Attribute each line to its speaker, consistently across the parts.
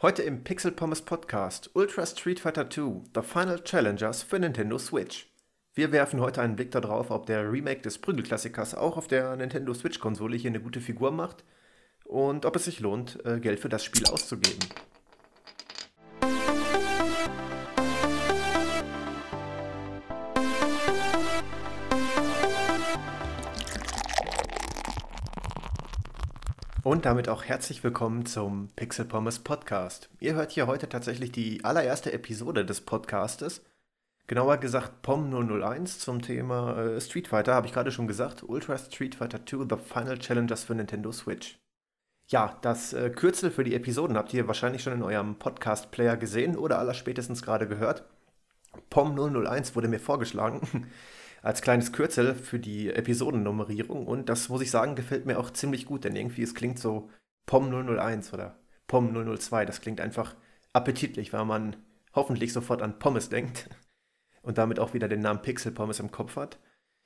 Speaker 1: Heute im Pixel Pommes Podcast Ultra Street Fighter 2 The Final Challengers für Nintendo Switch. Wir werfen heute einen Blick darauf, ob der Remake des Prügelklassikers auch auf der Nintendo Switch-Konsole hier eine gute Figur macht und ob es sich lohnt, äh, Geld für das Spiel auszugeben. Und damit auch herzlich willkommen zum Pixel Pommes Podcast. Ihr hört hier heute tatsächlich die allererste Episode des Podcastes. Genauer gesagt POM 001 zum Thema äh, Street Fighter, habe ich gerade schon gesagt. Ultra Street Fighter 2 The Final Challengers für Nintendo Switch. Ja, das äh, Kürzel für die Episoden habt ihr wahrscheinlich schon in eurem Podcast-Player gesehen oder allerspätestens gerade gehört. POM 001 wurde mir vorgeschlagen. als kleines Kürzel für die Episodennummerierung. Und das muss ich sagen, gefällt mir auch ziemlich gut, denn irgendwie es klingt so POM 001 oder POM 002. Das klingt einfach appetitlich, weil man hoffentlich sofort an Pommes denkt und damit auch wieder den Namen Pixel Pommes im Kopf hat.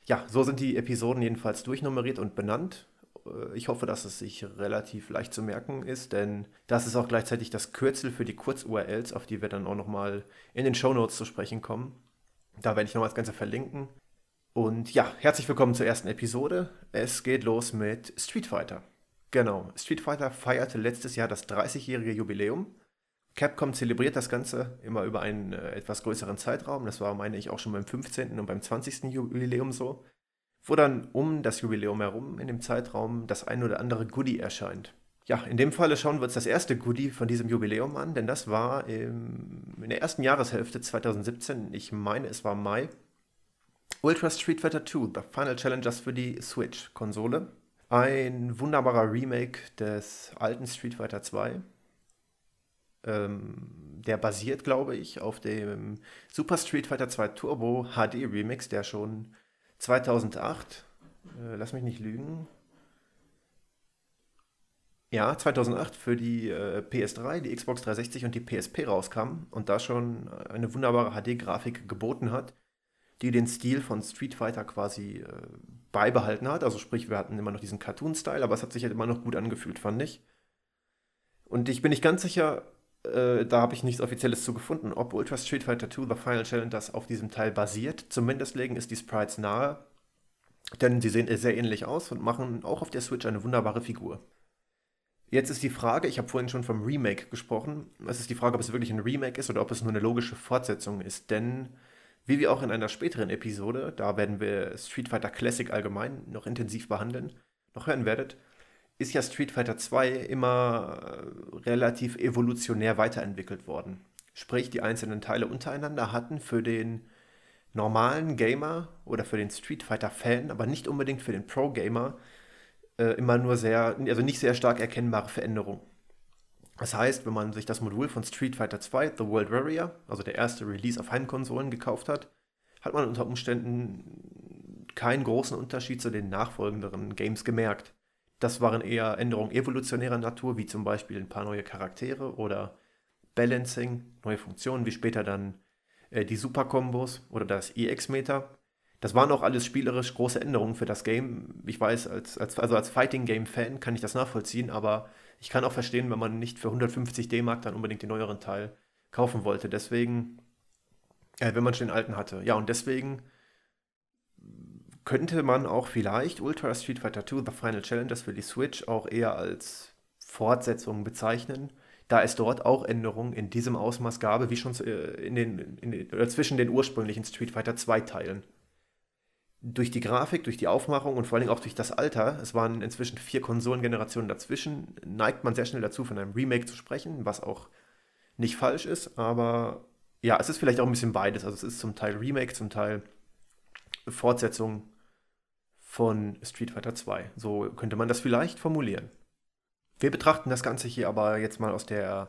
Speaker 1: Ja, so sind die Episoden jedenfalls durchnummeriert und benannt. Äh, ich hoffe, dass es sich relativ leicht zu merken ist, denn das ist auch gleichzeitig das Kürzel für die Kurz-URLs, auf die wir dann auch nochmal in den Show Notes zu sprechen kommen. Da werde ich nochmal das Ganze verlinken. Und ja, herzlich willkommen zur ersten Episode. Es geht los mit Street Fighter. Genau, Street Fighter feierte letztes Jahr das 30-jährige Jubiläum. Capcom zelebriert das Ganze immer über einen äh, etwas größeren Zeitraum. Das war, meine ich, auch schon beim 15. und beim 20. Jubiläum so. Wo dann um das Jubiläum herum in dem Zeitraum das ein oder andere Goodie erscheint. Ja, in dem Falle schauen wir uns das erste Goodie von diesem Jubiläum an, denn das war im, in der ersten Jahreshälfte 2017, ich meine es war Mai, Ultra Street Fighter 2, The Final Challengers für die Switch-Konsole. Ein wunderbarer Remake des alten Street Fighter 2. Ähm, der basiert, glaube ich, auf dem Super Street Fighter 2 Turbo HD Remix, der schon 2008, äh, lass mich nicht lügen, ja, 2008 für die äh, PS3, die Xbox 360 und die PSP rauskam und da schon eine wunderbare HD-Grafik geboten hat die den Stil von Street Fighter quasi äh, beibehalten hat. Also sprich, wir hatten immer noch diesen Cartoon-Style, aber es hat sich halt immer noch gut angefühlt, fand ich. Und ich bin nicht ganz sicher, äh, da habe ich nichts Offizielles zu gefunden, ob Ultra Street Fighter 2 The Final Challenge das auf diesem Teil basiert. Zumindest legen es die Sprites nahe, denn sie sehen sehr ähnlich aus und machen auch auf der Switch eine wunderbare Figur. Jetzt ist die Frage, ich habe vorhin schon vom Remake gesprochen, es ist die Frage, ob es wirklich ein Remake ist oder ob es nur eine logische Fortsetzung ist, denn wie wir auch in einer späteren Episode, da werden wir Street Fighter Classic allgemein noch intensiv behandeln, noch hören werdet, ist ja Street Fighter 2 immer äh, relativ evolutionär weiterentwickelt worden. Sprich, die einzelnen Teile untereinander hatten für den normalen Gamer oder für den Street Fighter Fan, aber nicht unbedingt für den Pro Gamer, äh, immer nur sehr, also nicht sehr stark erkennbare Veränderungen. Das heißt, wenn man sich das Modul von Street Fighter 2, The World Warrior, also der erste Release auf Heimkonsolen, gekauft hat, hat man unter Umständen keinen großen Unterschied zu den nachfolgenderen Games gemerkt. Das waren eher Änderungen evolutionärer Natur, wie zum Beispiel ein paar neue Charaktere oder Balancing, neue Funktionen, wie später dann äh, die Super-Kombos oder das EX-Meter. Das waren auch alles spielerisch große Änderungen für das Game. Ich weiß, als, als, also als Fighting-Game-Fan kann ich das nachvollziehen, aber ich kann auch verstehen, wenn man nicht für 150 D-Mark dann unbedingt den neueren Teil kaufen wollte. Deswegen, äh, wenn man schon den alten hatte. Ja, und deswegen könnte man auch vielleicht Ultra Street Fighter 2 The Final Challengers für die Switch auch eher als Fortsetzung bezeichnen, da es dort auch Änderungen in diesem Ausmaß gab, wie schon äh, in den, in den, oder zwischen den ursprünglichen Street Fighter 2 Teilen durch die Grafik, durch die Aufmachung und vor allem auch durch das Alter, es waren inzwischen vier Konsolengenerationen dazwischen, neigt man sehr schnell dazu, von einem Remake zu sprechen, was auch nicht falsch ist, aber ja, es ist vielleicht auch ein bisschen beides. Also es ist zum Teil Remake, zum Teil Fortsetzung von Street Fighter 2. So könnte man das vielleicht formulieren. Wir betrachten das Ganze hier aber jetzt mal aus der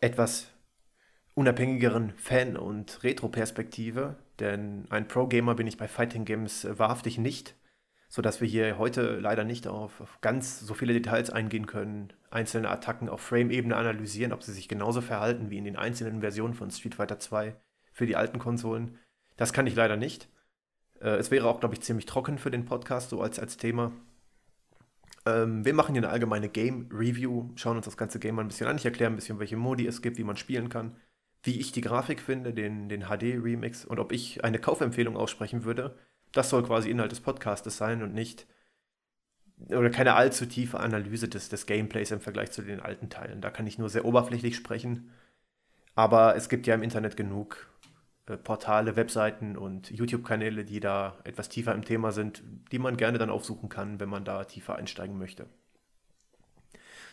Speaker 1: etwas unabhängigeren Fan- und Retro-Perspektive, denn ein Pro-Gamer bin ich bei Fighting Games äh, wahrhaftig nicht, sodass wir hier heute leider nicht auf, auf ganz so viele Details eingehen können, einzelne Attacken auf Frame-Ebene analysieren, ob sie sich genauso verhalten wie in den einzelnen Versionen von Street Fighter 2 für die alten Konsolen. Das kann ich leider nicht. Äh, es wäre auch, glaube ich, ziemlich trocken für den Podcast, so als, als Thema. Ähm, wir machen hier eine allgemeine Game Review, schauen uns das ganze Game mal ein bisschen an. Ich erkläre ein bisschen, welche Modi es gibt, wie man spielen kann, wie ich die Grafik finde, den, den HD-Remix und ob ich eine Kaufempfehlung aussprechen würde. Das soll quasi Inhalt des Podcastes sein und nicht oder keine allzu tiefe Analyse des, des Gameplays im Vergleich zu den alten Teilen. Da kann ich nur sehr oberflächlich sprechen. Aber es gibt ja im Internet genug äh, Portale, Webseiten und YouTube-Kanäle, die da etwas tiefer im Thema sind, die man gerne dann aufsuchen kann, wenn man da tiefer einsteigen möchte.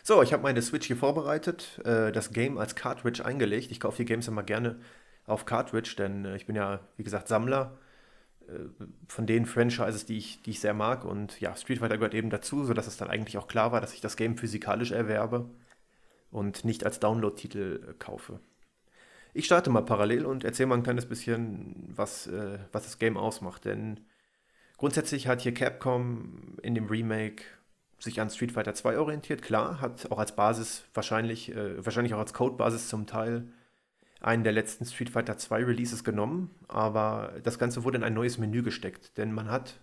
Speaker 1: So, ich habe meine Switch hier vorbereitet, äh, das Game als Cartridge eingelegt. Ich kaufe die Games immer gerne auf Cartridge, denn äh, ich bin ja, wie gesagt, Sammler von den Franchises, die ich, die ich sehr mag. Und ja, Street Fighter gehört eben dazu, sodass es dann eigentlich auch klar war, dass ich das Game physikalisch erwerbe und nicht als Download-Titel kaufe. Ich starte mal parallel und erzähle mal ein kleines bisschen, was, äh, was das Game ausmacht. Denn grundsätzlich hat hier Capcom in dem Remake sich an Street Fighter 2 orientiert. Klar, hat auch als Basis wahrscheinlich, äh, wahrscheinlich auch als Codebasis zum Teil einen der letzten Street Fighter 2 Releases genommen, aber das Ganze wurde in ein neues Menü gesteckt, denn man hat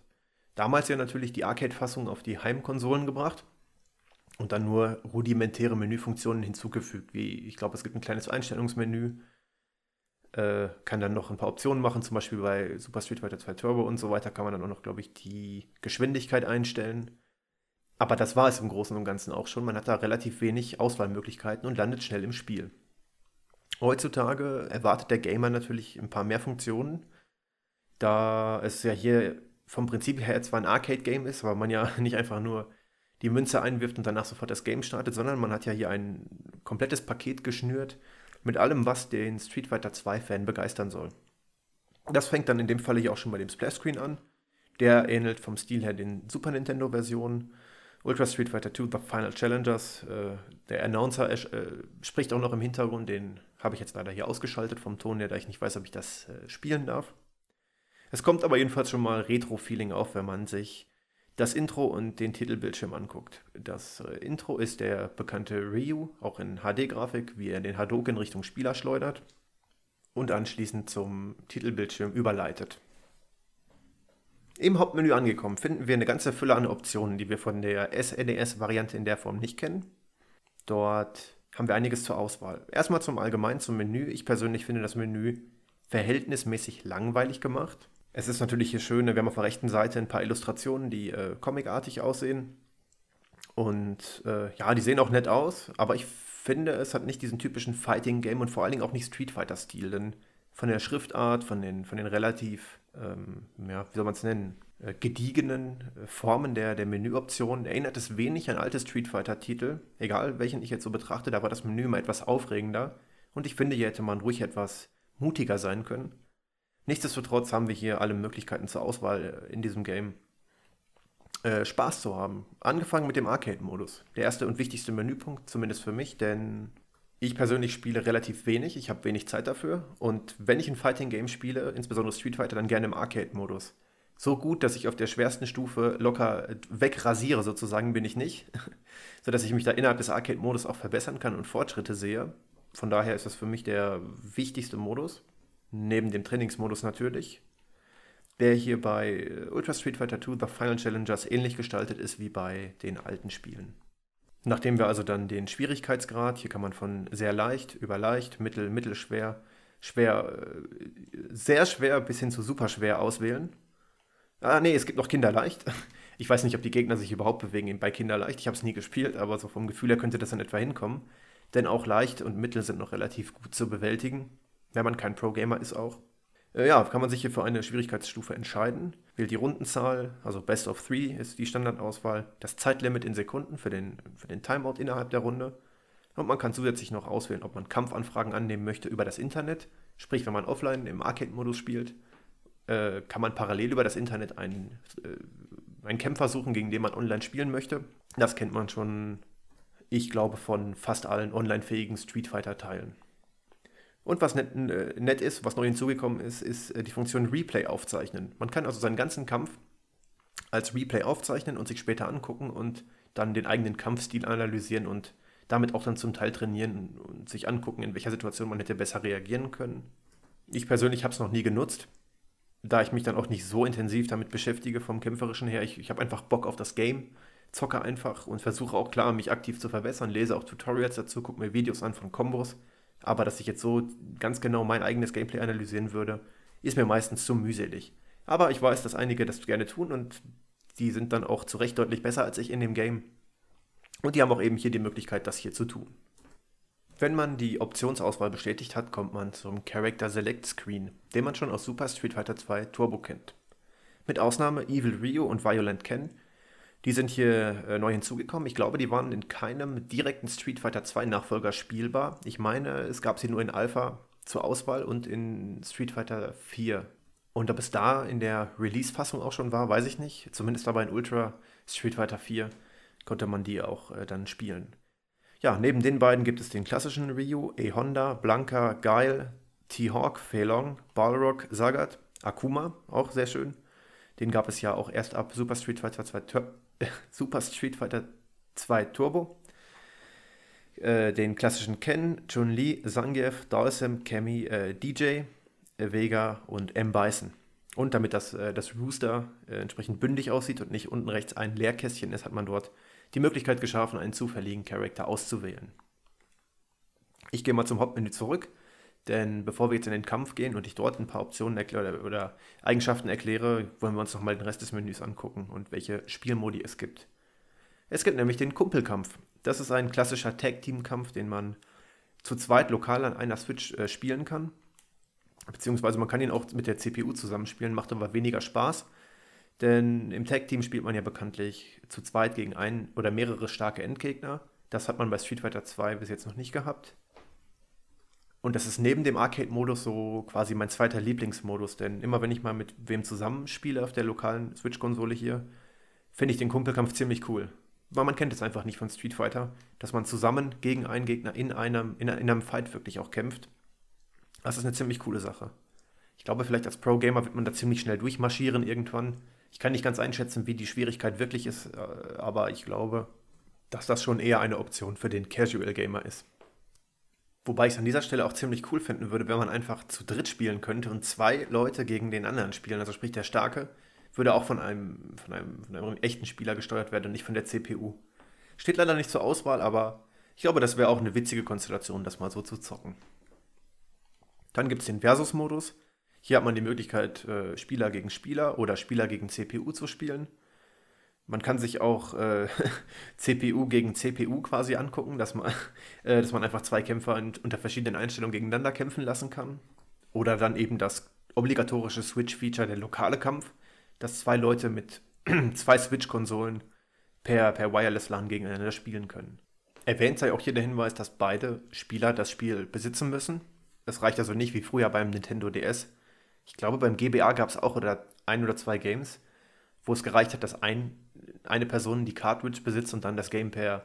Speaker 1: damals ja natürlich die Arcade-Fassung auf die Heimkonsolen gebracht und dann nur rudimentäre Menüfunktionen hinzugefügt, wie ich glaube, es gibt ein kleines Einstellungsmenü, äh, kann dann noch ein paar Optionen machen, zum Beispiel bei Super Street Fighter 2 Turbo und so weiter kann man dann auch noch, glaube ich, die Geschwindigkeit einstellen. Aber das war es im Großen und Ganzen auch schon. Man hat da relativ wenig Auswahlmöglichkeiten und landet schnell im Spiel. Heutzutage erwartet der Gamer natürlich ein paar mehr Funktionen, da es ja hier vom Prinzip her zwar ein Arcade-Game ist, aber man ja nicht einfach nur die Münze einwirft und danach sofort das Game startet, sondern man hat ja hier ein komplettes Paket geschnürt mit allem, was den Street Fighter 2-Fan begeistern soll. Das fängt dann in dem Falle hier auch schon bei dem Splash-Screen an. Der ähnelt vom Stil her den Super Nintendo-Versionen. Ultra Street Fighter 2 The Final Challengers. Äh, der Announcer äh, spricht auch noch im Hintergrund, den habe ich jetzt leider hier ausgeschaltet vom Ton her, da ich nicht weiß, ob ich das äh, spielen darf. Es kommt aber jedenfalls schon mal Retro-Feeling auf, wenn man sich das Intro und den Titelbildschirm anguckt. Das Intro ist der bekannte Ryu, auch in HD-Grafik, wie er den Hadoken Richtung Spieler schleudert und anschließend zum Titelbildschirm überleitet. Im Hauptmenü angekommen finden wir eine ganze Fülle an Optionen, die wir von der SNES-Variante in der Form nicht kennen. Dort haben wir einiges zur Auswahl. Erstmal zum Allgemeinen zum Menü. Ich persönlich finde das Menü verhältnismäßig langweilig gemacht. Es ist natürlich hier schön, wir haben auf der rechten Seite ein paar Illustrationen, die äh, comicartig aussehen. Und äh, ja, die sehen auch nett aus, aber ich finde, es hat nicht diesen typischen Fighting-Game und vor allen Dingen auch nicht Street Fighter-Stil, denn von der Schriftart, von den, von den relativ, ähm, ja, wie soll man es nennen, äh, gediegenen äh, Formen der, der Menüoptionen erinnert es wenig an alte Street Fighter-Titel. Egal, welchen ich jetzt so betrachte, da war das Menü immer etwas aufregender. Und ich finde, hier hätte man ruhig etwas mutiger sein können. Nichtsdestotrotz haben wir hier alle Möglichkeiten zur Auswahl äh, in diesem Game. Äh, Spaß zu haben. Angefangen mit dem Arcade-Modus. Der erste und wichtigste Menüpunkt, zumindest für mich, denn ich persönlich spiele relativ wenig, ich habe wenig Zeit dafür. Und wenn ich ein Fighting-Game spiele, insbesondere Street Fighter, dann gerne im Arcade-Modus so gut, dass ich auf der schwersten Stufe locker wegrasiere, sozusagen, bin ich nicht. Sodass ich mich da innerhalb des Arcade-Modus auch verbessern kann und Fortschritte sehe. Von daher ist das für mich der wichtigste Modus. Neben dem Trainingsmodus natürlich. Der hier bei Ultra Street Fighter 2 The Final Challengers ähnlich gestaltet ist wie bei den alten Spielen. Nachdem wir also dann den Schwierigkeitsgrad, hier kann man von sehr leicht über leicht, mittel, mittelschwer, schwer, äh, sehr schwer bis hin zu super schwer auswählen. Ah, nee, es gibt noch Kinderleicht. Ich weiß nicht, ob die Gegner sich überhaupt bewegen bei Kinderleicht. Ich habe es nie gespielt, aber so vom Gefühl her könnte das dann etwa hinkommen. Denn auch leicht und mittel sind noch relativ gut zu bewältigen, wenn man kein Pro-Gamer ist auch. Äh, ja, kann man sich hier für eine Schwierigkeitsstufe entscheiden. Wählt die Rundenzahl, also Best of Three ist die Standardauswahl. Das Zeitlimit in Sekunden für den, für den Timeout innerhalb der Runde. Und man kann zusätzlich noch auswählen, ob man Kampfanfragen annehmen möchte über das Internet. Sprich, wenn man offline im Arcade-Modus spielt äh, kann man parallel über das Internet einen, äh, einen Kämpfer suchen, gegen den man online spielen möchte. Das kennt man schon, ich glaube, von fast allen online-fähigen Street Fighter-Teilen. Und was nett, äh, nett, ist, was neu hinzugekommen ist, ist äh, die Funktion Replay aufzeichnen. Man kann also seinen ganzen Kampf als Replay aufzeichnen und sich später angucken und dann den eigenen Kampfstil analysieren und damit auch dann zum Teil trainieren und sich angucken, in welcher Situation man hätte besser reagieren können. Ich persönlich habe es noch nie genutzt da ich mich dann auch nicht so intensiv damit beschäftige vom Kämpferischen her, ich, ich habe einfach Bock auf das Game, zocke einfach und versuche auch klar, mich aktiv zu verbessern, lese auch Tutorials dazu, gucke mir Videos an von Kombos. Aber dass ich jetzt so ganz genau mein eigenes Gameplay analysieren würde, ist mir meistens zu mühselig. Aber ich weiß, dass einige das gerne tun und die sind dann auch zu Recht deutlich besser als ich in dem Game. Und die haben auch eben hier die Möglichkeit, das hier zu tun. Wenn man die Optionsauswahl bestätigt hat, kommt man zum Character Select Screen, den man schon aus Super Street Fighter 2 Turbo kennt. Mit Ausnahme Evil Rio und Violent Ken. Die sind hier äh, neu hinzugekommen. Ich glaube, die waren in keinem direkten Street Fighter 2 Nachfolger spielbar. Ich meine, es gab sie nur in Alpha zur Auswahl und in Street Fighter 4. Und ob es da in der Release-Fassung auch schon war, weiß ich nicht. Zumindest aber in Ultra Street Fighter 4 konnte man die auch äh, dann spielen. Ja, neben den beiden gibt es den klassischen Ryu, E-Honda, Blanka, Guile, T-Hawk, Feilong, Balrog, Sagat, Akuma, auch sehr schön. Den gab es ja auch erst ab Super Street Fighter 2, Tur Super Street Fighter 2 Turbo. Äh, den klassischen Ken, Chun-Li, Zangief, Dalsem, Kemi, äh, DJ, äh, Vega und M. Bison. Und damit das, äh, das Rooster entsprechend bündig aussieht und nicht unten rechts ein Leerkästchen ist, hat man dort die Möglichkeit geschaffen, einen zufälligen Charakter auszuwählen. Ich gehe mal zum Hauptmenü zurück, denn bevor wir jetzt in den Kampf gehen und ich dort ein paar Optionen erkläre oder Eigenschaften erkläre, wollen wir uns nochmal den Rest des Menüs angucken und welche Spielmodi es gibt. Es gibt nämlich den Kumpelkampf. Das ist ein klassischer Tag-Team-Kampf, den man zu zweit lokal an einer Switch äh, spielen kann. Beziehungsweise man kann ihn auch mit der CPU zusammenspielen, macht aber weniger Spaß. Denn im Tag-Team spielt man ja bekanntlich zu zweit gegen einen oder mehrere starke Endgegner. Das hat man bei Street Fighter 2 bis jetzt noch nicht gehabt. Und das ist neben dem Arcade-Modus so quasi mein zweiter Lieblingsmodus, denn immer wenn ich mal mit wem zusammenspiele auf der lokalen Switch-Konsole hier, finde ich den Kumpelkampf ziemlich cool. Weil man kennt es einfach nicht von Street Fighter, dass man zusammen gegen einen Gegner in einem, in einem Fight wirklich auch kämpft. Das ist eine ziemlich coole Sache. Ich glaube, vielleicht als Pro-Gamer wird man da ziemlich schnell durchmarschieren irgendwann. Ich kann nicht ganz einschätzen, wie die Schwierigkeit wirklich ist, äh, aber ich glaube, dass das schon eher eine Option für den Casual Gamer ist. Wobei ich es an dieser Stelle auch ziemlich cool finden würde, wenn man einfach zu dritt spielen könnte und zwei Leute gegen den anderen spielen. Also sprich, der Starke würde auch von einem, von einem, von einem echten Spieler gesteuert werden und nicht von der CPU. Steht leider nicht zur Auswahl, aber ich glaube, das wäre auch eine witzige Konstellation, das mal so zu zocken. Dann gibt es den Versus-Modus. Hier hat man die Möglichkeit, äh, Spieler gegen Spieler oder Spieler gegen CPU zu spielen. Man kann sich auch äh, CPU gegen CPU quasi angucken, dass man, äh, dass man einfach zwei Kämpfer in, unter verschiedenen Einstellungen gegeneinander kämpfen lassen kann. Oder dann eben das obligatorische Switch-Feature, der lokale Kampf, dass zwei Leute mit zwei Switch-Konsolen per, per Wireless LAN gegeneinander spielen können. Erwähnt sei auch hier der Hinweis, dass beide Spieler das Spiel besitzen müssen. Es reicht also nicht wie früher beim Nintendo DS, ich glaube, beim GBA gab es auch oder ein oder zwei Games, wo es gereicht hat, dass ein, eine Person die Cartridge besitzt und dann das Game per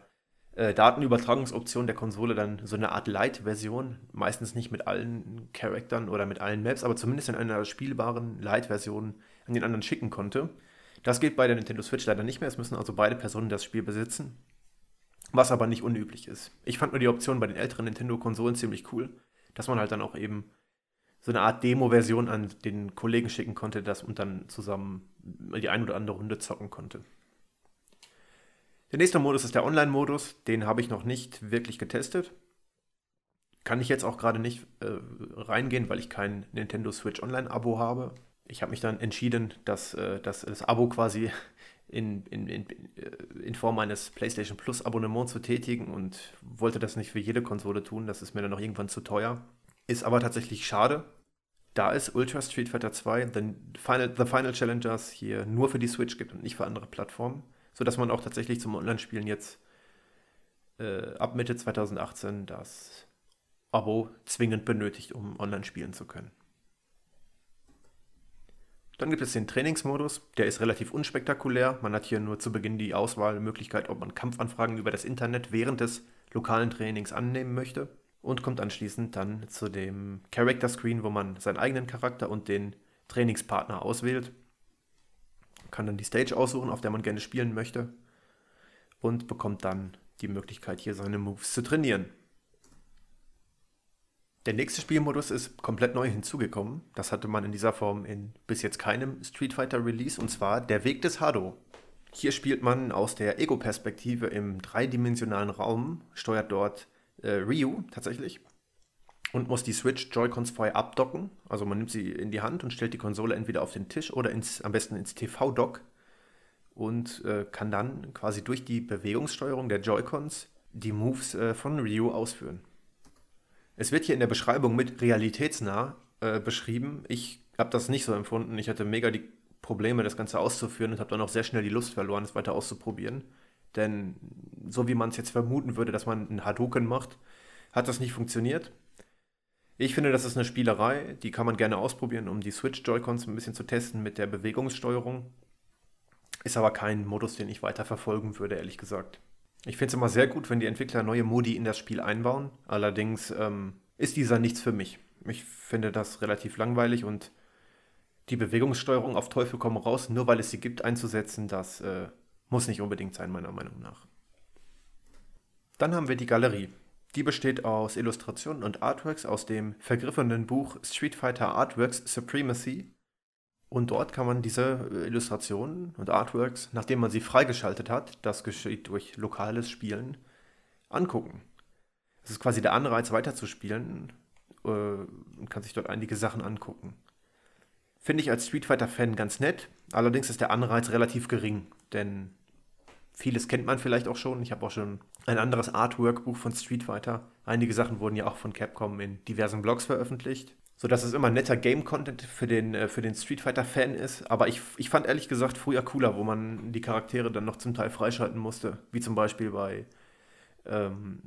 Speaker 1: äh, Datenübertragungsoption der Konsole dann so eine Art Light-Version, meistens nicht mit allen Charaktern oder mit allen Maps, aber zumindest in einer spielbaren Light-Version an den anderen schicken konnte. Das geht bei der Nintendo Switch leider nicht mehr. Es müssen also beide Personen das Spiel besitzen. Was aber nicht unüblich ist. Ich fand nur die Option bei den älteren Nintendo-Konsolen ziemlich cool, dass man halt dann auch eben so eine Art Demo-Version an den Kollegen schicken konnte, das und dann zusammen die ein oder andere Runde zocken konnte. Der nächste Modus ist der Online-Modus. Den habe ich noch nicht wirklich getestet. Kann ich jetzt auch gerade nicht äh, reingehen, weil ich kein Nintendo Switch Online-Abo habe. Ich habe mich dann entschieden, dass, äh, dass das Abo quasi in, in, in, äh, in Form eines PlayStation Plus Abonnements zu tätigen und wollte das nicht für jede Konsole tun. Das ist mir dann noch irgendwann zu teuer. Ist aber tatsächlich schade. Da es Ultra Street Fighter 2 The Final, The Final Challengers hier nur für die Switch gibt und nicht für andere Plattformen, sodass man auch tatsächlich zum Online-Spielen jetzt äh, ab Mitte 2018 das Abo zwingend benötigt, um online spielen zu können. Dann gibt es den Trainingsmodus, der ist relativ unspektakulär. Man hat hier nur zu Beginn die Auswahlmöglichkeit, ob man Kampfanfragen über das Internet während des lokalen Trainings annehmen möchte und kommt anschließend dann zu dem Character Screen, wo man seinen eigenen Charakter und den Trainingspartner auswählt. Kann dann die Stage aussuchen, auf der man gerne spielen möchte und bekommt dann die Möglichkeit, hier seine Moves zu trainieren. Der nächste Spielmodus ist komplett neu hinzugekommen. Das hatte man in dieser Form in bis jetzt keinem Street Fighter Release und zwar der Weg des Hado. Hier spielt man aus der Ego-Perspektive im dreidimensionalen Raum, steuert dort äh, Ryu tatsächlich und muss die Switch Joy-Cons vorher abdocken. Also man nimmt sie in die Hand und stellt die Konsole entweder auf den Tisch oder ins, am besten ins TV-Dock und äh, kann dann quasi durch die Bewegungssteuerung der Joy-Cons die Moves äh, von Ryu ausführen. Es wird hier in der Beschreibung mit realitätsnah äh, beschrieben. Ich habe das nicht so empfunden. Ich hatte mega die Probleme, das Ganze auszuführen und habe dann auch sehr schnell die Lust verloren, es weiter auszuprobieren. Denn so wie man es jetzt vermuten würde, dass man einen Hadouken macht, hat das nicht funktioniert. Ich finde, das ist eine Spielerei, die kann man gerne ausprobieren, um die Switch Joy-Cons ein bisschen zu testen mit der Bewegungssteuerung. Ist aber kein Modus, den ich weiter verfolgen würde, ehrlich gesagt. Ich finde es immer sehr gut, wenn die Entwickler neue Modi in das Spiel einbauen. Allerdings ähm, ist dieser nichts für mich. Ich finde das relativ langweilig und die Bewegungssteuerung auf Teufel komm raus, nur weil es sie gibt, einzusetzen, das äh, muss nicht unbedingt sein, meiner Meinung nach. Dann haben wir die Galerie. Die besteht aus Illustrationen und Artworks aus dem vergriffenen Buch Street Fighter Artworks Supremacy. Und dort kann man diese äh, Illustrationen und Artworks, nachdem man sie freigeschaltet hat, das geschieht durch lokales Spielen, angucken. Es ist quasi der Anreiz, weiterzuspielen äh, und kann sich dort einige Sachen angucken. Finde ich als Street Fighter-Fan ganz nett, allerdings ist der Anreiz relativ gering, denn Vieles kennt man vielleicht auch schon. Ich habe auch schon ein anderes Artwork-Buch von Street Fighter. Einige Sachen wurden ja auch von Capcom in diversen Blogs veröffentlicht. Sodass es immer netter Game-Content für den, äh, für den Street Fighter-Fan ist. Aber ich, ich fand ehrlich gesagt früher cooler, wo man die Charaktere dann noch zum Teil freischalten musste. Wie zum Beispiel bei ähm,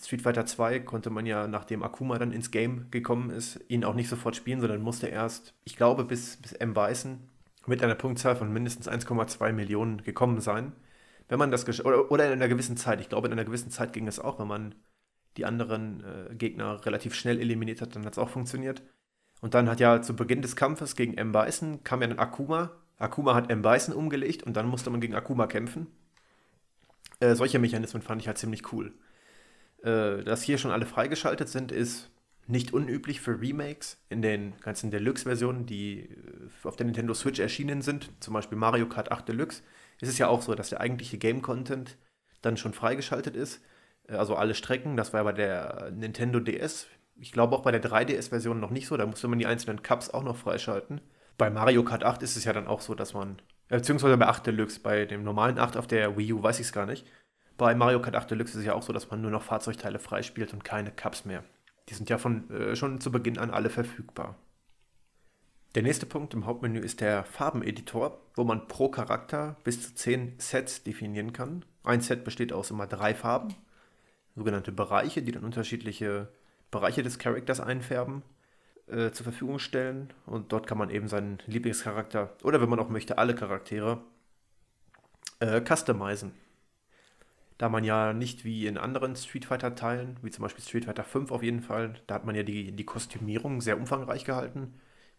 Speaker 1: Street Fighter 2 konnte man ja, nachdem Akuma dann ins Game gekommen ist, ihn auch nicht sofort spielen, sondern musste erst, ich glaube, bis, bis M. Bison mit einer Punktzahl von mindestens 1,2 Millionen gekommen sein wenn man das oder, oder in einer gewissen Zeit, ich glaube, in einer gewissen Zeit ging es auch, wenn man die anderen äh, Gegner relativ schnell eliminiert hat, dann hat es auch funktioniert. Und dann hat ja zu Beginn des Kampfes gegen M. Bison kam ja dann Akuma. Akuma hat M. Bison umgelegt und dann musste man gegen Akuma kämpfen. Äh, solche Mechanismen fand ich halt ziemlich cool. Äh, dass hier schon alle freigeschaltet sind, ist nicht unüblich für Remakes in den ganzen Deluxe-Versionen, die äh, auf der Nintendo Switch erschienen sind. Zum Beispiel Mario Kart 8 Deluxe ist es ja auch so, dass der eigentliche Game-Content dann schon freigeschaltet ist. Äh, also alle Strecken, das war ja bei der Nintendo DS. Ich glaube auch bei der 3DS-Version noch nicht so, da musste man die einzelnen Cups auch noch freischalten. Bei Mario Kart 8 ist es ja dann auch so, dass man, äh, beziehungsweise bei 8 Deluxe, bei dem normalen 8 auf der Wii U weiß ich es gar nicht. Bei Mario Kart 8 Deluxe ist es ja auch so, dass man nur noch Fahrzeugteile freispielt und keine Cups mehr. Die sind ja von, äh, schon zu Beginn an alle verfügbar. Der nächste Punkt im Hauptmenü ist der Farbeneditor, wo man pro Charakter bis zu 10 Sets definieren kann. Ein Set besteht aus immer drei Farben, sogenannte Bereiche, die dann unterschiedliche Bereiche des Charakters einfärben, äh, zur Verfügung stellen. Und dort kann man eben seinen Lieblingscharakter oder wenn man auch möchte, alle Charaktere äh, customizen. Da man ja nicht wie in anderen Street Fighter-Teilen, wie zum Beispiel Street Fighter 5 auf jeden Fall, da hat man ja die, die Kostümierung sehr umfangreich gehalten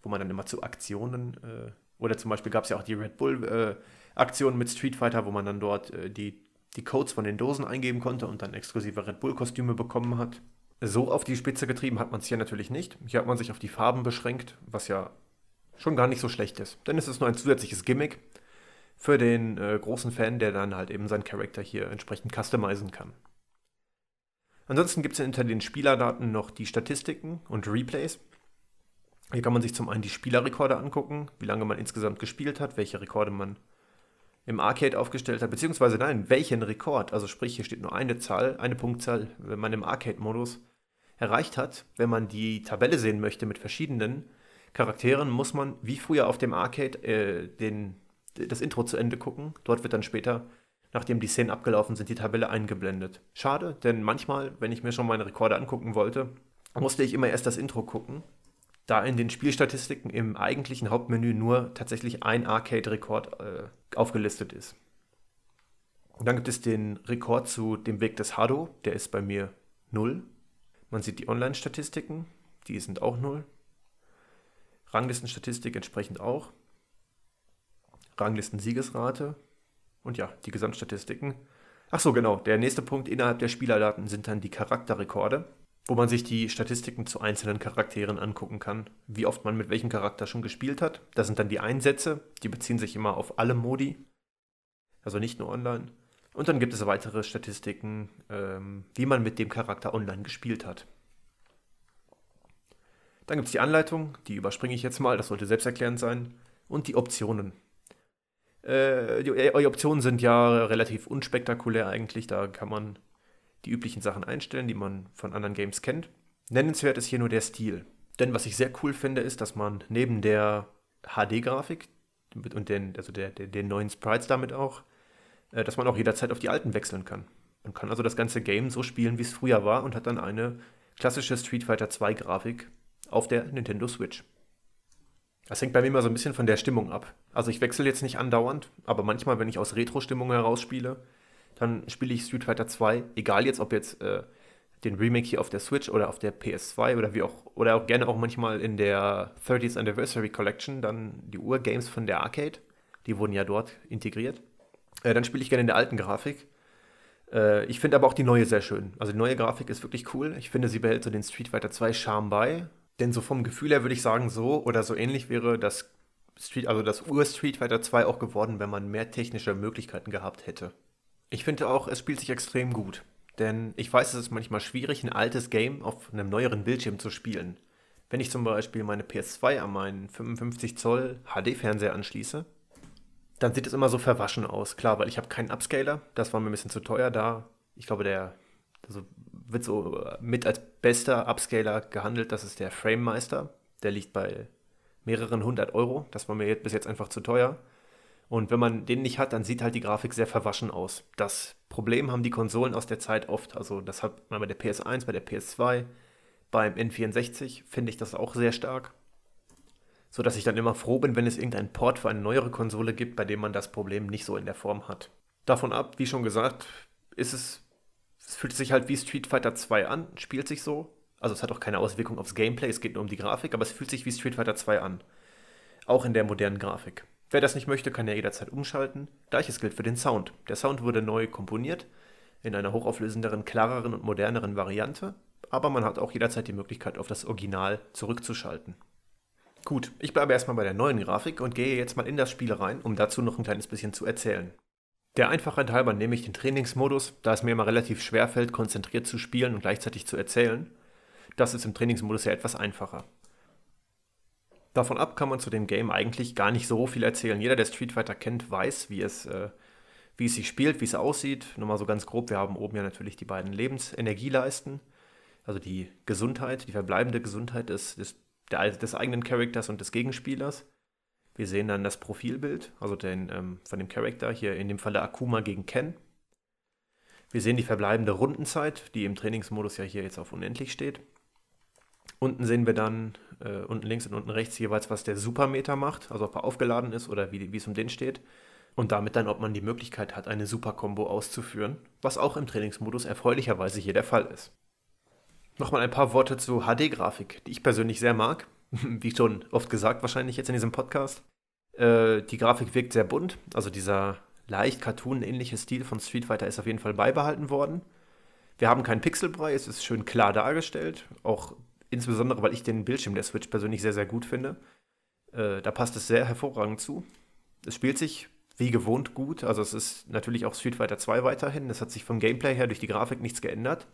Speaker 1: wo man dann immer zu Aktionen, äh, oder zum Beispiel gab es ja auch die Red Bull-Aktion äh, mit Street Fighter, wo man dann dort äh, die, die Codes von den Dosen eingeben konnte und dann exklusive Red Bull-Kostüme bekommen hat. So auf die Spitze getrieben hat man es hier natürlich nicht. Hier hat man sich auf die Farben beschränkt, was ja schon gar nicht so schlecht ist. Denn es ist nur ein zusätzliches Gimmick für den äh, großen Fan, der dann halt eben seinen Charakter hier entsprechend customizen kann. Ansonsten gibt es hinter den Spielerdaten noch die Statistiken und Replays. Hier kann man sich zum einen die Spielerrekorde angucken, wie lange man insgesamt gespielt hat, welche Rekorde man im Arcade aufgestellt hat, beziehungsweise nein, welchen Rekord, also sprich, hier steht nur eine Zahl, eine Punktzahl, wenn man im Arcade-Modus erreicht hat. Wenn man die Tabelle sehen möchte mit verschiedenen Charakteren, muss man wie früher auf dem Arcade äh, den, das Intro zu Ende gucken. Dort wird dann später, nachdem die Szenen abgelaufen sind, die Tabelle eingeblendet. Schade, denn manchmal, wenn ich mir schon meine Rekorde angucken wollte, musste ich immer erst das Intro gucken da in den Spielstatistiken im eigentlichen Hauptmenü nur tatsächlich ein Arcade-Rekord äh, aufgelistet ist. Und dann gibt es den Rekord zu dem Weg des Hado, der ist bei mir 0. Man sieht die Online-Statistiken, die sind auch 0. Ranglistenstatistik entsprechend auch. Ranglisten-Siegesrate und ja, die Gesamtstatistiken. Ach so, genau. Der nächste Punkt innerhalb der Spielerdaten sind dann die Charakterrekorde wo man sich die Statistiken zu einzelnen Charakteren angucken kann, wie oft man mit welchem Charakter schon gespielt hat. Das sind dann die Einsätze, die beziehen sich immer auf alle Modi. also nicht nur online. Und dann gibt es weitere Statistiken, ähm, wie man mit dem Charakter online gespielt hat. Dann gibt es die Anleitung, die überspringe ich jetzt mal, das sollte selbsterklärend sein. Und die Optionen. Äh, die, äh, die Optionen sind ja relativ unspektakulär eigentlich, da kann man die üblichen Sachen einstellen, die man von anderen Games kennt. Nennenswert ist hier nur der Stil. Denn was ich sehr cool finde, ist, dass man neben der HD-Grafik und den, also der, der, den neuen Sprites damit auch, äh, dass man auch jederzeit auf die alten wechseln kann. Man kann also das ganze Game so spielen, wie es früher war und hat dann eine klassische Street Fighter 2 Grafik auf der Nintendo Switch. Das hängt bei mir immer so ein bisschen von der Stimmung ab. Also ich wechsle jetzt nicht andauernd, aber manchmal, wenn ich aus Retro-Stimmung heraus spiele, dann spiele ich Street Fighter 2, egal jetzt, ob jetzt äh, den Remake hier auf der Switch oder auf der PS2 oder wie auch, oder auch gerne auch manchmal in der 30th Anniversary Collection, dann die Urgames von der Arcade, die wurden ja dort integriert. Äh, dann spiele ich gerne in der alten Grafik. Äh, ich finde aber auch die neue sehr schön. Also die neue Grafik ist wirklich cool. Ich finde, sie behält so den Street Fighter 2 Charme bei. Denn so vom Gefühl her würde ich sagen, so oder so ähnlich wäre das Street, also das Ur-Street Fighter 2 auch geworden, wenn man mehr technische Möglichkeiten gehabt hätte. Ich finde auch, es spielt sich extrem gut. Denn ich weiß, es ist manchmal schwierig, ein altes Game auf einem neueren Bildschirm zu spielen. Wenn ich zum Beispiel meine PS2 an meinen 55 Zoll HD-Fernseher anschließe, dann sieht es immer so verwaschen aus. Klar, weil ich habe keinen Upscaler, das war mir ein bisschen zu teuer da. Ich glaube, der also wird so mit als bester Upscaler gehandelt, das ist der Framemeister. Der liegt bei mehreren hundert Euro. Das war mir bis jetzt einfach zu teuer. Und wenn man den nicht hat, dann sieht halt die Grafik sehr verwaschen aus. Das Problem haben die Konsolen aus der Zeit oft. Also das hat man bei der PS1, bei der PS2, beim N64 finde ich das auch sehr stark. So dass ich dann immer froh bin, wenn es irgendeinen Port für eine neuere Konsole gibt, bei dem man das Problem nicht so in der Form hat. Davon ab, wie schon gesagt, ist es, es fühlt sich halt wie Street Fighter 2 an, spielt sich so. Also es hat auch keine Auswirkung aufs Gameplay, es geht nur um die Grafik, aber es fühlt sich wie Street Fighter 2 an. Auch in der modernen Grafik. Wer das nicht möchte, kann ja jederzeit umschalten. Gleiches gilt für den Sound. Der Sound wurde neu komponiert, in einer hochauflösenderen, klareren und moderneren Variante, aber man hat auch jederzeit die Möglichkeit, auf das Original zurückzuschalten. Gut, ich bleibe erstmal bei der neuen Grafik und gehe jetzt mal in das Spiel rein, um dazu noch ein kleines bisschen zu erzählen. Der Einfachheit halber nehme ich den Trainingsmodus, da es mir immer relativ schwer fällt, konzentriert zu spielen und gleichzeitig zu erzählen. Das ist im Trainingsmodus ja etwas einfacher. Davon ab kann man zu dem Game eigentlich gar nicht so viel erzählen. Jeder, der Street Fighter kennt, weiß, wie es, äh, wie es sich spielt, wie es aussieht. Nur mal so ganz grob, wir haben oben ja natürlich die beiden Lebensenergieleisten, also die Gesundheit, die verbleibende Gesundheit des, des, der, des eigenen Charakters und des Gegenspielers. Wir sehen dann das Profilbild, also den, ähm, von dem Charakter, hier in dem Falle Akuma gegen Ken. Wir sehen die verbleibende Rundenzeit, die im Trainingsmodus ja hier jetzt auf unendlich steht. Unten sehen wir dann, äh, unten links und unten rechts jeweils, was der Supermeter macht, also ob er aufgeladen ist oder wie, es um den steht. Und damit dann, ob man die Möglichkeit hat, eine Super-Kombo auszuführen, was auch im Trainingsmodus erfreulicherweise hier der Fall ist. Nochmal ein paar Worte zu HD-Grafik, die ich persönlich sehr mag. Wie schon oft gesagt, wahrscheinlich jetzt in diesem Podcast. Äh, die Grafik wirkt sehr bunt, also dieser leicht cartoon-ähnliche Stil von Street Fighter ist auf jeden Fall beibehalten worden. Wir haben keinen Pixelbrei, es ist schön klar dargestellt. Auch insbesondere weil ich den Bildschirm der Switch persönlich sehr, sehr gut finde. Äh, da passt es sehr hervorragend zu. Es spielt sich wie gewohnt gut. Also es ist natürlich auch Street Fighter 2 weiterhin. Es hat sich vom Gameplay her durch die Grafik nichts geändert.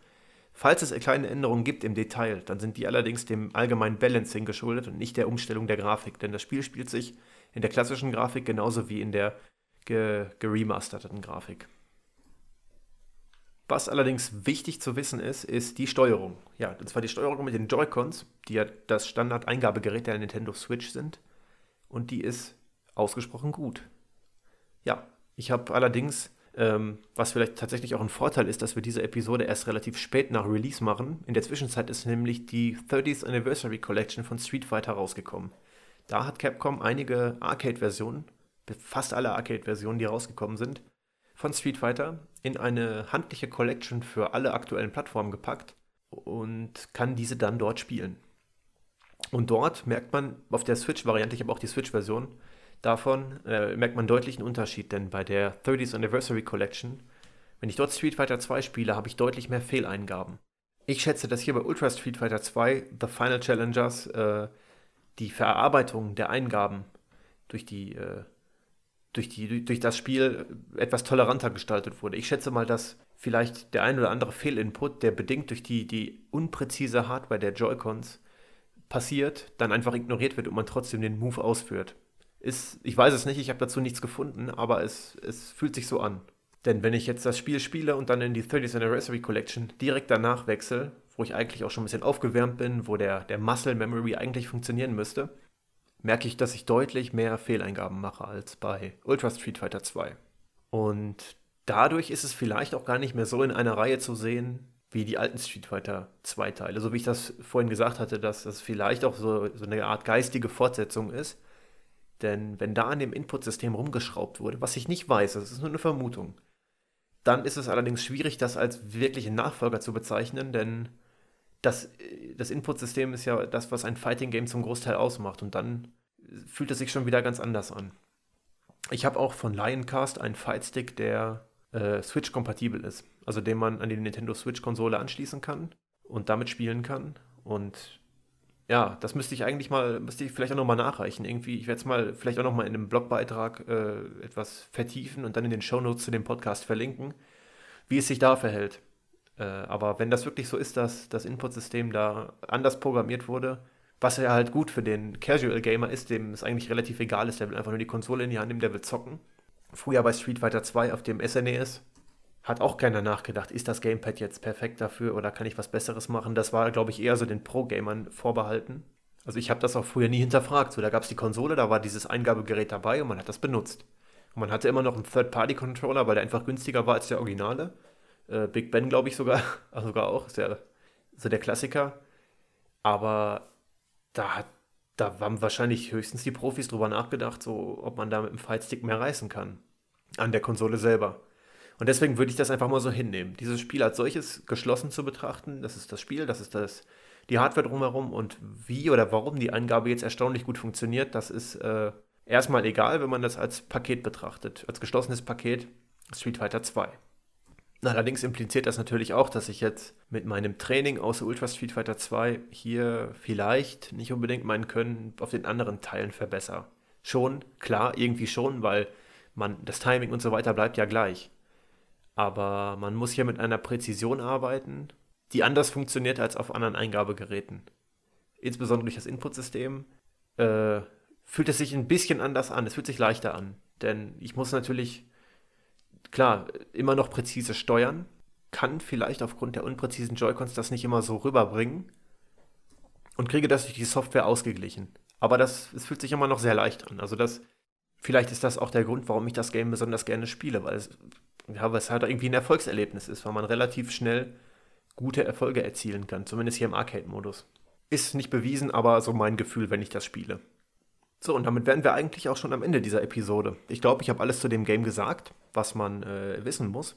Speaker 1: Falls es kleine Änderungen gibt im Detail, dann sind die allerdings dem allgemeinen Balancing geschuldet und nicht der Umstellung der Grafik. Denn das Spiel spielt sich in der klassischen Grafik genauso wie in der geremasterten Grafik. Was allerdings wichtig zu wissen ist, ist die Steuerung. Ja, und zwar die Steuerung mit den Joy-Cons, die ja das Standard-Eingabegerät der Nintendo Switch sind. Und die ist ausgesprochen gut. Ja, ich habe allerdings, ähm, was vielleicht tatsächlich auch ein Vorteil ist, dass wir diese Episode erst relativ spät nach Release machen. In der Zwischenzeit ist nämlich die 30th Anniversary Collection von Street Fighter rausgekommen. Da hat Capcom einige Arcade-Versionen, fast alle Arcade-Versionen, die rausgekommen sind, von Street Fighter in eine handliche Collection für alle aktuellen Plattformen gepackt und kann diese dann dort spielen. Und dort merkt man auf der Switch-Variante, ich habe auch die Switch-Version, davon äh, merkt man deutlich einen Unterschied, denn bei der 30th Anniversary Collection, wenn ich dort Street Fighter 2 spiele, habe ich deutlich mehr Fehleingaben. Ich schätze, dass hier bei Ultra Street Fighter 2 The Final Challengers äh, die Verarbeitung der Eingaben durch die äh, durch, die, durch das Spiel etwas toleranter gestaltet wurde. Ich schätze mal, dass vielleicht der ein oder andere Fehlinput, der bedingt durch die, die unpräzise Hardware der Joy-Cons passiert, dann einfach ignoriert wird und man trotzdem den Move ausführt. Ist, ich weiß es nicht, ich habe dazu nichts gefunden, aber es, es fühlt sich so an. Denn wenn ich jetzt das Spiel spiele und dann in die 30th Anniversary Collection direkt danach wechsle, wo ich eigentlich auch schon ein bisschen aufgewärmt bin, wo der, der Muscle Memory eigentlich funktionieren müsste, merke ich, dass ich deutlich mehr Fehleingaben mache als bei Ultra Street Fighter 2. Und dadurch ist es vielleicht auch gar nicht mehr so in einer Reihe zu sehen wie die alten Street Fighter 2 Teile. So wie ich das vorhin gesagt hatte, dass das vielleicht auch so, so eine Art geistige Fortsetzung ist. Denn wenn da an dem Inputsystem rumgeschraubt wurde, was ich nicht weiß, das ist nur eine Vermutung, dann ist es allerdings schwierig, das als wirklichen Nachfolger zu bezeichnen, denn das, das Inputsystem ist ja das, was ein Fighting Game zum Großteil ausmacht und dann fühlt es sich schon wieder ganz anders an. Ich habe auch von Lioncast einen Fightstick, der äh, Switch-kompatibel ist, also den man an die Nintendo Switch-Konsole anschließen kann und damit spielen kann. Und ja, das müsste ich eigentlich mal, müsste ich vielleicht auch nochmal nachreichen. Irgendwie, ich werde es mal vielleicht auch nochmal in einem Blogbeitrag äh, etwas vertiefen und dann in den Shownotes zu dem Podcast verlinken, wie es sich da verhält. Äh, aber wenn das wirklich so ist, dass das Inputsystem da anders programmiert wurde, was ja halt gut für den Casual Gamer ist, dem es eigentlich relativ egal ist, der will einfach nur die Konsole in die Hand nehmen, der will zocken. Früher bei Street Fighter 2 auf dem SNES hat auch keiner nachgedacht, ist das Gamepad jetzt perfekt dafür oder kann ich was Besseres machen? Das war, glaube ich, eher so den Pro-Gamern vorbehalten. Also ich habe das auch früher nie hinterfragt. So, da gab es die Konsole, da war dieses Eingabegerät dabei und man hat das benutzt. Und man hatte immer noch einen Third-Party-Controller, weil der einfach günstiger war als der Originale. Äh, Big Ben, glaube ich, sogar, also sogar auch, ist ja so der Klassiker. Aber da, hat, da haben wahrscheinlich höchstens die Profis drüber nachgedacht, so, ob man da mit dem Fightstick mehr reißen kann. An der Konsole selber. Und deswegen würde ich das einfach mal so hinnehmen. Dieses Spiel als solches geschlossen zu betrachten, das ist das Spiel, das ist das, die Hardware drumherum und wie oder warum die Eingabe jetzt erstaunlich gut funktioniert, das ist äh, erstmal egal, wenn man das als Paket betrachtet, als geschlossenes Paket Street Fighter 2. Allerdings impliziert das natürlich auch, dass ich jetzt mit meinem Training aus Ultra Street Fighter 2 hier vielleicht nicht unbedingt mein Können auf den anderen Teilen verbessere. Schon, klar, irgendwie schon, weil man das Timing und so weiter bleibt ja gleich. Aber man muss hier mit einer Präzision arbeiten, die anders funktioniert als auf anderen Eingabegeräten. Insbesondere durch das Inputsystem äh, fühlt es sich ein bisschen anders an. Es fühlt sich leichter an. Denn ich muss natürlich klar, immer noch präzise steuern, kann vielleicht aufgrund der unpräzisen Joy-Cons das nicht immer so rüberbringen und kriege das durch die Software ausgeglichen. Aber das, es fühlt sich immer noch sehr leicht an. Also das, vielleicht ist das auch der Grund, warum ich das Game besonders gerne spiele, weil es, ja, weil es halt irgendwie ein Erfolgserlebnis ist, weil man relativ schnell gute Erfolge erzielen kann, zumindest hier im Arcade-Modus. Ist nicht bewiesen, aber so mein Gefühl, wenn ich das spiele. So, und damit wären wir eigentlich auch schon am Ende dieser Episode. Ich glaube, ich habe alles zu dem Game gesagt, was man äh, wissen muss.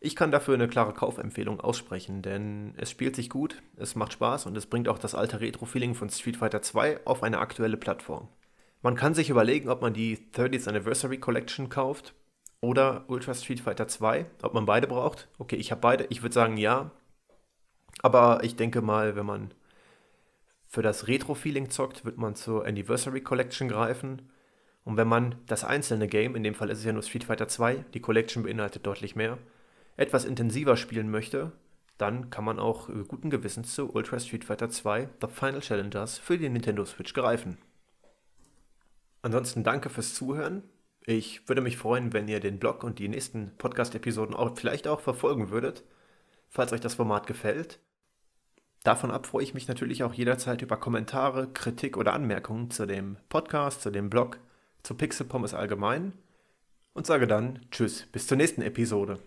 Speaker 1: Ich kann dafür eine klare Kaufempfehlung aussprechen, denn es spielt sich gut, es macht Spaß und es bringt auch das alte Retro-Feeling von Street Fighter 2 auf eine aktuelle Plattform. Man kann sich überlegen, ob man die 30th Anniversary Collection kauft oder Ultra Street Fighter 2, ob man beide braucht. Okay, ich habe beide, ich würde sagen ja. Aber ich denke mal, wenn man für das Retro-Feeling zockt, wird man zur Anniversary Collection greifen. Und wenn man das einzelne Game, in dem Fall ist es ja nur Street Fighter 2, die Collection beinhaltet deutlich mehr, etwas intensiver spielen möchte, dann kann man auch guten Gewissens zu Ultra Street Fighter 2 The Final Challengers für die Nintendo Switch greifen. Ansonsten danke fürs Zuhören. Ich würde mich freuen, wenn ihr den Blog und die nächsten Podcast-Episoden auch vielleicht auch verfolgen würdet, falls euch das Format gefällt. Davon ab freue ich mich natürlich auch jederzeit über Kommentare, Kritik oder Anmerkungen zu dem Podcast, zu dem Blog, zu Pixel Pommes allgemein und sage dann Tschüss, bis zur nächsten Episode.